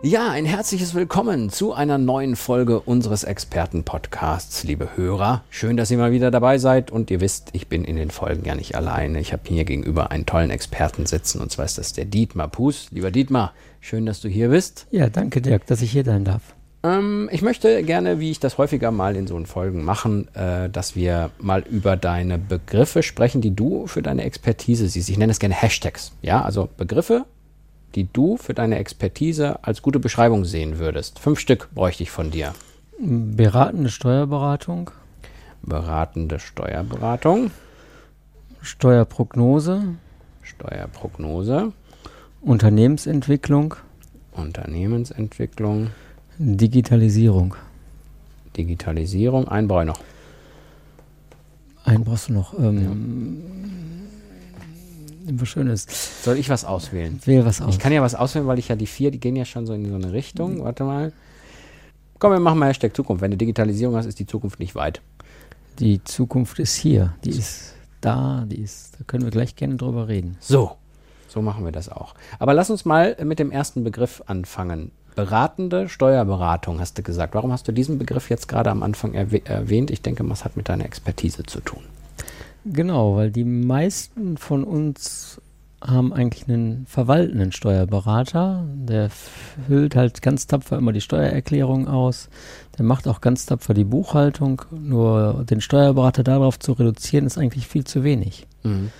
Ja, ein herzliches Willkommen zu einer neuen Folge unseres Experten-Podcasts, liebe Hörer. Schön, dass ihr mal wieder dabei seid und ihr wisst, ich bin in den Folgen ja nicht alleine. Ich habe hier gegenüber einen tollen Experten sitzen und zwar ist das der Dietmar Puß. Lieber Dietmar, schön, dass du hier bist. Ja, danke Dirk, dass ich hier sein darf. Ähm, ich möchte gerne, wie ich das häufiger mal in so einen Folgen machen, äh, dass wir mal über deine Begriffe sprechen, die du für deine Expertise siehst. Ich nenne es gerne Hashtags. Ja, also Begriffe, die du für deine Expertise als gute Beschreibung sehen würdest? Fünf Stück bräuchte ich von dir. Beratende Steuerberatung. Beratende Steuerberatung. Steuerprognose. Steuerprognose. Unternehmensentwicklung. Unternehmensentwicklung. Digitalisierung. Digitalisierung. Einen brauche ich noch. Einen brauchst du noch. Ähm, was Schönes. Soll ich was auswählen? Wähle was aus. Ich kann ja was auswählen, weil ich ja die vier, die gehen ja schon so in so eine Richtung. Warte mal. Komm, wir machen mal Hashtag Zukunft. Wenn du Digitalisierung hast, ist die Zukunft nicht weit. Die Zukunft ist hier. Die ist da. Die ist. Da können wir gleich gerne drüber reden. So. So machen wir das auch. Aber lass uns mal mit dem ersten Begriff anfangen. Beratende Steuerberatung, hast du gesagt. Warum hast du diesen Begriff jetzt gerade am Anfang erwähnt? Ich denke, was hat mit deiner Expertise zu tun? Genau, weil die meisten von uns haben eigentlich einen verwaltenden Steuerberater. Der füllt halt ganz tapfer immer die Steuererklärung aus. Der macht auch ganz tapfer die Buchhaltung. Nur den Steuerberater darauf zu reduzieren, ist eigentlich viel zu wenig. Mhm.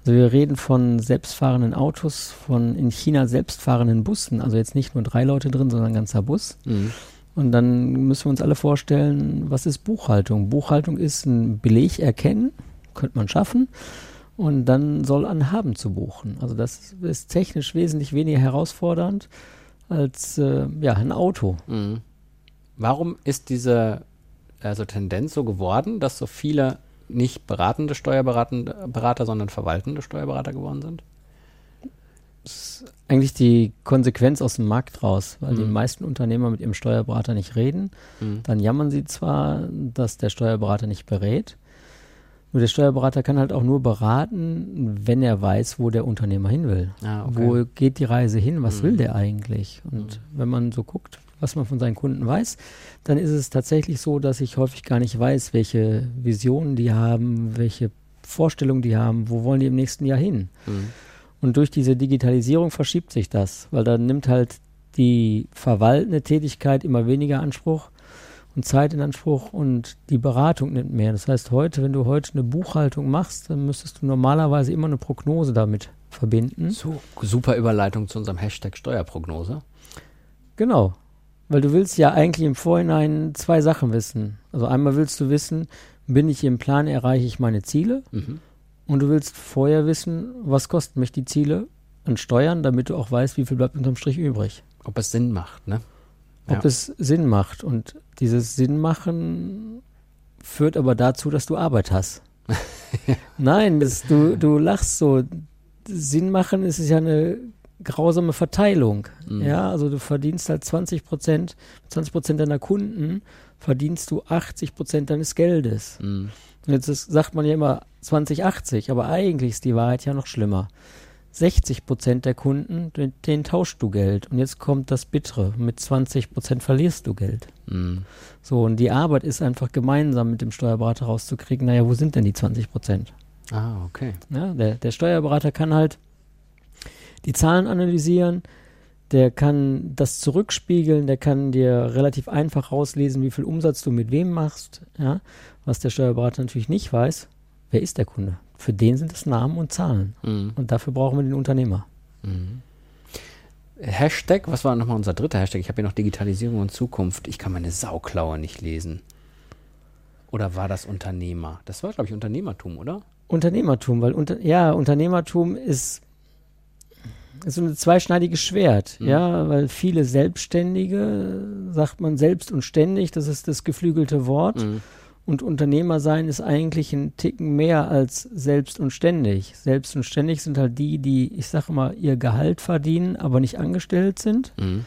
Also wir reden von selbstfahrenden Autos, von in China selbstfahrenden Bussen. Also jetzt nicht nur drei Leute drin, sondern ein ganzer Bus. Mhm. Und dann müssen wir uns alle vorstellen, was ist Buchhaltung? Buchhaltung ist ein Beleg erkennen könnte man schaffen. Und dann soll an Haben zu buchen. Also das ist technisch wesentlich weniger herausfordernd als äh, ja, ein Auto. Mhm. Warum ist diese also Tendenz so geworden, dass so viele nicht beratende Steuerberater, sondern verwaltende Steuerberater geworden sind? Das ist eigentlich die Konsequenz aus dem Markt raus, weil mhm. die meisten Unternehmer mit ihrem Steuerberater nicht reden. Mhm. Dann jammern sie zwar, dass der Steuerberater nicht berät, nur der Steuerberater kann halt auch nur beraten, wenn er weiß, wo der Unternehmer hin will. Ah, okay. Wo geht die Reise hin? Was mhm. will der eigentlich? Und mhm. wenn man so guckt, was man von seinen Kunden weiß, dann ist es tatsächlich so, dass ich häufig gar nicht weiß, welche Visionen die haben, welche Vorstellungen die haben, wo wollen die im nächsten Jahr hin. Mhm. Und durch diese Digitalisierung verschiebt sich das, weil dann nimmt halt die verwaltende Tätigkeit immer weniger Anspruch und Zeit in Anspruch und die Beratung nimmt mehr. Das heißt, heute, wenn du heute eine Buchhaltung machst, dann müsstest du normalerweise immer eine Prognose damit verbinden. So, super Überleitung zu unserem Hashtag Steuerprognose. Genau. Weil du willst ja eigentlich im Vorhinein zwei Sachen wissen. Also einmal willst du wissen, bin ich im Plan, erreiche ich meine Ziele? Mhm. Und du willst vorher wissen, was kosten mich die Ziele an Steuern, damit du auch weißt, wie viel bleibt unterm Strich übrig. Ob es Sinn macht, ne? Ob ja. es Sinn macht. Und dieses Sinn machen führt aber dazu, dass du Arbeit hast. Nein, das, du, du lachst so. Sinn machen ist ja eine grausame Verteilung. Mhm. Ja, also du verdienst halt 20 Prozent, 20 Prozent deiner Kunden verdienst du 80 Prozent deines Geldes. Mhm. Und jetzt ist, sagt man ja immer 2080, aber eigentlich ist die Wahrheit ja noch schlimmer. 60 Prozent der Kunden, denen, tauschst du Geld. Und jetzt kommt das Bittere. Mit 20 Prozent verlierst du Geld. Mhm. So, und die Arbeit ist einfach gemeinsam mit dem Steuerberater rauszukriegen, naja, wo sind denn die 20 Prozent? Ah, okay. Ja, der, der Steuerberater kann halt die Zahlen analysieren, der kann das zurückspiegeln, der kann dir relativ einfach rauslesen, wie viel Umsatz du mit wem machst. Ja? Was der Steuerberater natürlich nicht weiß, wer ist der Kunde? Für den sind es Namen und Zahlen. Mhm. Und dafür brauchen wir den Unternehmer. Mhm. Hashtag, was war nochmal unser dritter Hashtag? Ich habe hier noch Digitalisierung und Zukunft. Ich kann meine Sauklaue nicht lesen. Oder war das Unternehmer? Das war, glaube ich, Unternehmertum, oder? Unternehmertum, weil unter, ja, Unternehmertum ist, ist so ein zweischneidiges Schwert, mhm. ja, weil viele Selbstständige, sagt man selbst und ständig, das ist das geflügelte Wort. Mhm. Und Unternehmer sein ist eigentlich ein Ticken mehr als selbst und ständig. Selbst und ständig sind halt die, die, ich sage mal, ihr Gehalt verdienen, aber nicht angestellt sind. Mhm.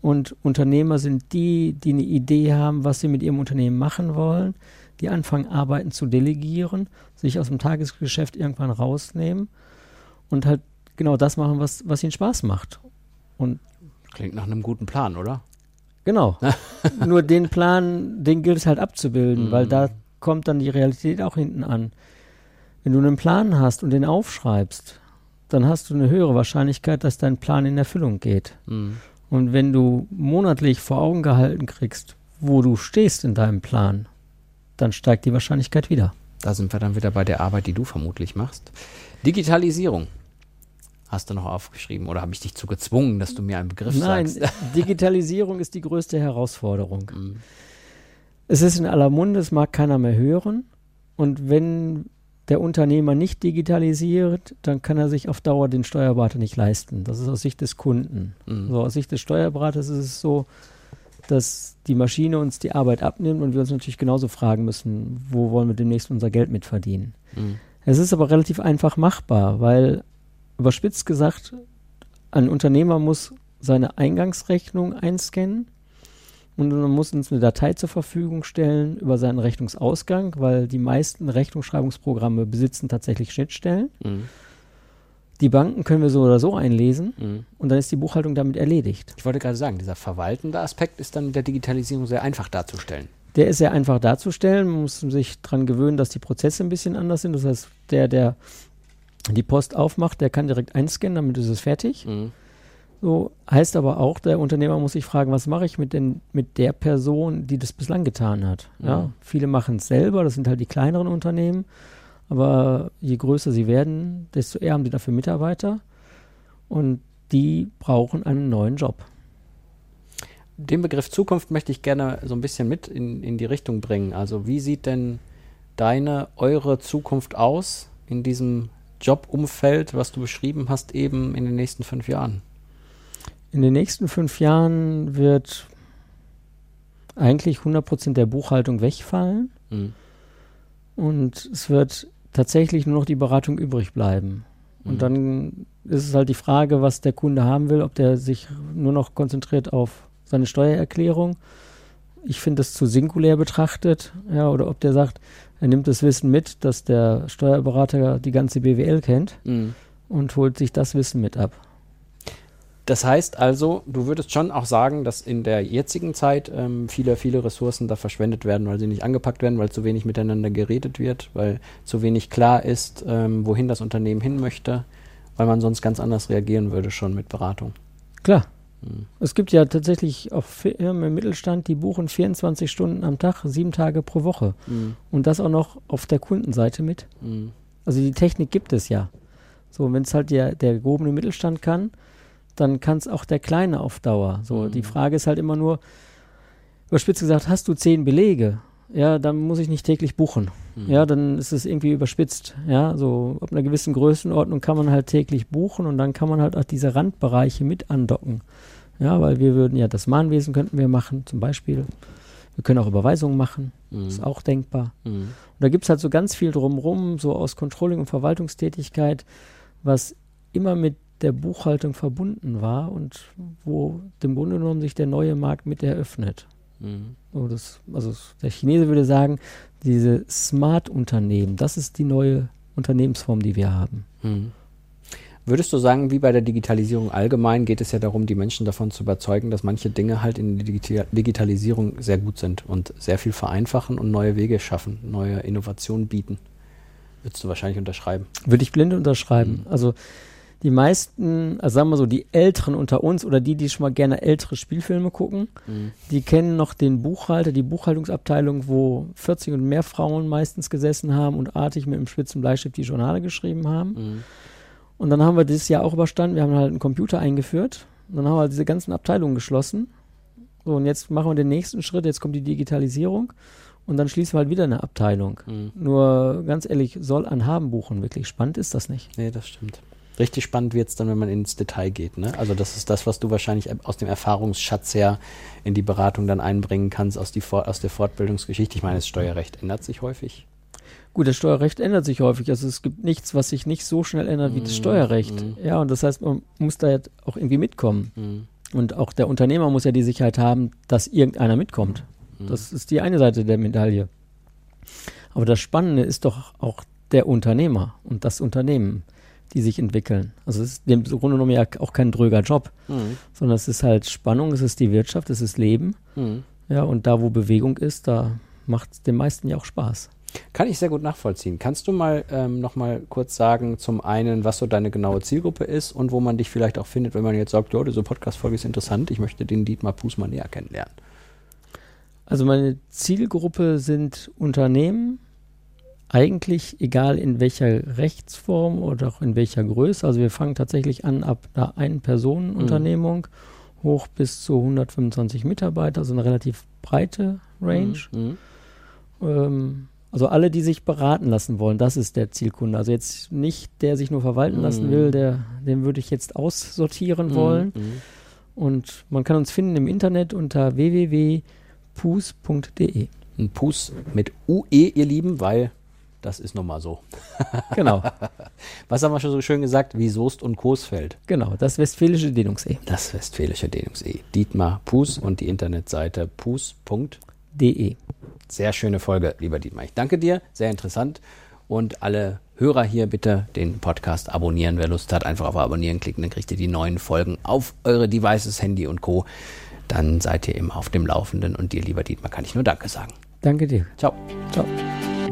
Und Unternehmer sind die, die eine Idee haben, was sie mit ihrem Unternehmen machen wollen, die anfangen, Arbeiten zu delegieren, sich aus dem Tagesgeschäft irgendwann rausnehmen und halt genau das machen, was, was ihnen Spaß macht. Und Klingt nach einem guten Plan, oder? Genau. Nur den Plan, den gilt es halt abzubilden, mhm. weil da kommt dann die Realität auch hinten an. Wenn du einen Plan hast und den aufschreibst, dann hast du eine höhere Wahrscheinlichkeit, dass dein Plan in Erfüllung geht. Mhm. Und wenn du monatlich vor Augen gehalten kriegst, wo du stehst in deinem Plan, dann steigt die Wahrscheinlichkeit wieder. Da sind wir dann wieder bei der Arbeit, die du vermutlich machst. Digitalisierung. Hast du noch aufgeschrieben oder habe ich dich zu gezwungen, dass du mir einen Begriff Nein, sagst? Nein, Digitalisierung ist die größte Herausforderung. Mhm. Es ist in aller Munde, es mag keiner mehr hören. Und wenn der Unternehmer nicht digitalisiert, dann kann er sich auf Dauer den Steuerberater nicht leisten. Das ist aus Sicht des Kunden. Mhm. So, aus Sicht des Steuerberaters ist es so, dass die Maschine uns die Arbeit abnimmt und wir uns natürlich genauso fragen müssen, wo wollen wir demnächst unser Geld mit verdienen. Mhm. Es ist aber relativ einfach machbar, weil überspitzt gesagt, ein Unternehmer muss seine Eingangsrechnung einscannen und man muss uns eine Datei zur Verfügung stellen über seinen Rechnungsausgang, weil die meisten Rechnungsschreibungsprogramme besitzen tatsächlich Schnittstellen. Mhm. Die Banken können wir so oder so einlesen mhm. und dann ist die Buchhaltung damit erledigt. Ich wollte gerade sagen, dieser verwaltende Aspekt ist dann mit der Digitalisierung sehr einfach darzustellen. Der ist sehr einfach darzustellen. Man muss sich daran gewöhnen, dass die Prozesse ein bisschen anders sind. Das heißt, der, der die Post aufmacht, der kann direkt einscannen, damit ist es fertig. Mhm. So heißt aber auch, der Unternehmer muss sich fragen, was mache ich mit, den, mit der Person, die das bislang getan hat. Ja, ja viele machen es selber, das sind halt die kleineren Unternehmen. Aber je größer sie werden, desto eher haben sie dafür Mitarbeiter. Und die brauchen einen neuen Job. Den Begriff Zukunft möchte ich gerne so ein bisschen mit in, in die Richtung bringen. Also wie sieht denn deine, eure Zukunft aus in diesem Jobumfeld, was du beschrieben hast, eben in den nächsten fünf Jahren? In den nächsten fünf Jahren wird eigentlich 100% der Buchhaltung wegfallen. Mhm. Und es wird tatsächlich nur noch die Beratung übrig bleiben. Und mhm. dann ist es halt die Frage, was der Kunde haben will, ob der sich nur noch konzentriert auf seine Steuererklärung. Ich finde das zu singulär betrachtet, ja, oder ob der sagt, er nimmt das Wissen mit, dass der Steuerberater die ganze BWL kennt mhm. und holt sich das Wissen mit ab. Das heißt also, du würdest schon auch sagen, dass in der jetzigen Zeit ähm, viele, viele Ressourcen da verschwendet werden, weil sie nicht angepackt werden, weil zu wenig miteinander geredet wird, weil zu wenig klar ist, ähm, wohin das Unternehmen hin möchte, weil man sonst ganz anders reagieren würde schon mit Beratung. Klar. Es gibt ja tatsächlich auch Firmen im Mittelstand, die buchen 24 Stunden am Tag, sieben Tage pro Woche. Hm. Und das auch noch auf der Kundenseite mit. Hm. Also die Technik gibt es ja. So, wenn es halt der, der gehobene Mittelstand kann, dann kann es auch der Kleine auf Dauer. So, mhm. die Frage ist halt immer nur, überspitzt gesagt, hast du zehn Belege? Ja, dann muss ich nicht täglich buchen. Mhm. Ja, dann ist es irgendwie überspitzt. Ja, so ab einer gewissen Größenordnung kann man halt täglich buchen und dann kann man halt auch diese Randbereiche mit andocken. Ja, weil wir würden ja das Mahnwesen könnten wir machen, zum Beispiel. Wir können auch Überweisungen machen, mhm. ist auch denkbar. Mhm. Und da gibt es halt so ganz viel drumrum, so aus Controlling und Verwaltungstätigkeit, was immer mit der Buchhaltung verbunden war und wo im Grunde genommen sich der neue Markt mit eröffnet. Mhm. Das, also der Chinese würde sagen, diese Smart-Unternehmen, das ist die neue Unternehmensform, die wir haben. Mhm. Würdest du sagen, wie bei der Digitalisierung allgemein geht es ja darum, die Menschen davon zu überzeugen, dass manche Dinge halt in der Digitalisierung sehr gut sind und sehr viel vereinfachen und neue Wege schaffen, neue Innovationen bieten? Würdest du wahrscheinlich unterschreiben? Würde ich blind unterschreiben. Mhm. Also die meisten, also sagen wir so, die Älteren unter uns oder die, die schon mal gerne ältere Spielfilme gucken, mhm. die kennen noch den Buchhalter, die Buchhaltungsabteilung, wo 40 und mehr Frauen meistens gesessen haben und artig mit einem spitzen Bleistift die Journale geschrieben haben. Mhm. Und dann haben wir dieses Jahr auch überstanden, wir haben halt einen Computer eingeführt und dann haben wir diese ganzen Abteilungen geschlossen. So, und jetzt machen wir den nächsten Schritt, jetzt kommt die Digitalisierung und dann schließen wir halt wieder eine Abteilung. Mhm. Nur ganz ehrlich, soll ein Haben buchen wirklich spannend ist das nicht. Nee, das stimmt. Richtig spannend wird es dann, wenn man ins Detail geht. Ne? Also das ist das, was du wahrscheinlich aus dem Erfahrungsschatz her in die Beratung dann einbringen kannst, aus, die, aus der Fortbildungsgeschichte. Ich meine, das Steuerrecht ändert sich häufig. Gut, das Steuerrecht ändert sich häufig. Also es gibt nichts, was sich nicht so schnell ändert wie das mhm. Steuerrecht. Mm. Ja, und das heißt, man muss da jetzt auch irgendwie mitkommen. Mm. Und auch der Unternehmer muss ja die Sicherheit haben, dass irgendeiner mitkommt. Mm. Das ist die eine Seite der Medaille. Aber das Spannende ist doch auch der Unternehmer und das Unternehmen, die sich entwickeln. Also es ist im Grunde genommen ja auch kein dröger Job, sondern es ist halt Spannung, es ist die Wirtschaft, es ist Leben. Ja, und da, wo Bewegung ist, da macht es den meisten ja auch Spaß. Kann ich sehr gut nachvollziehen. Kannst du mal ähm, noch mal kurz sagen, zum einen, was so deine genaue Zielgruppe ist und wo man dich vielleicht auch findet, wenn man jetzt sagt, ja, diese Podcast-Folge ist interessant, ich möchte den Dietmar Puß mal näher kennenlernen? Also meine Zielgruppe sind Unternehmen, eigentlich egal in welcher Rechtsform oder auch in welcher Größe. Also wir fangen tatsächlich an ab einer Ein-Personen-Unternehmung mhm. hoch bis zu 125 Mitarbeiter, also eine relativ breite Range. Mhm. Ähm, also alle, die sich beraten lassen wollen, das ist der Zielkunde. Also jetzt nicht der sich nur verwalten mm. lassen will, der, den würde ich jetzt aussortieren wollen. Mm. Und man kann uns finden im Internet unter www.pus.de. Ein Pus mit UE, ihr Lieben, weil das ist nun mal so. Genau. Was haben wir schon so schön gesagt? Wie Soest und Coesfeld. Genau, das westfälische Dehnungs-E. Das westfälische Dehnungs-E. Dietmar Pus und die Internetseite pus.de. Sehr schöne Folge, lieber Dietmar. Ich danke dir, sehr interessant. Und alle Hörer hier bitte den Podcast abonnieren. Wer Lust hat, einfach auf Abonnieren klicken, dann kriegt ihr die neuen Folgen auf eure Devices, Handy und Co. Dann seid ihr immer auf dem Laufenden. Und dir, lieber Dietmar, kann ich nur Danke sagen. Danke dir. Ciao. Ciao.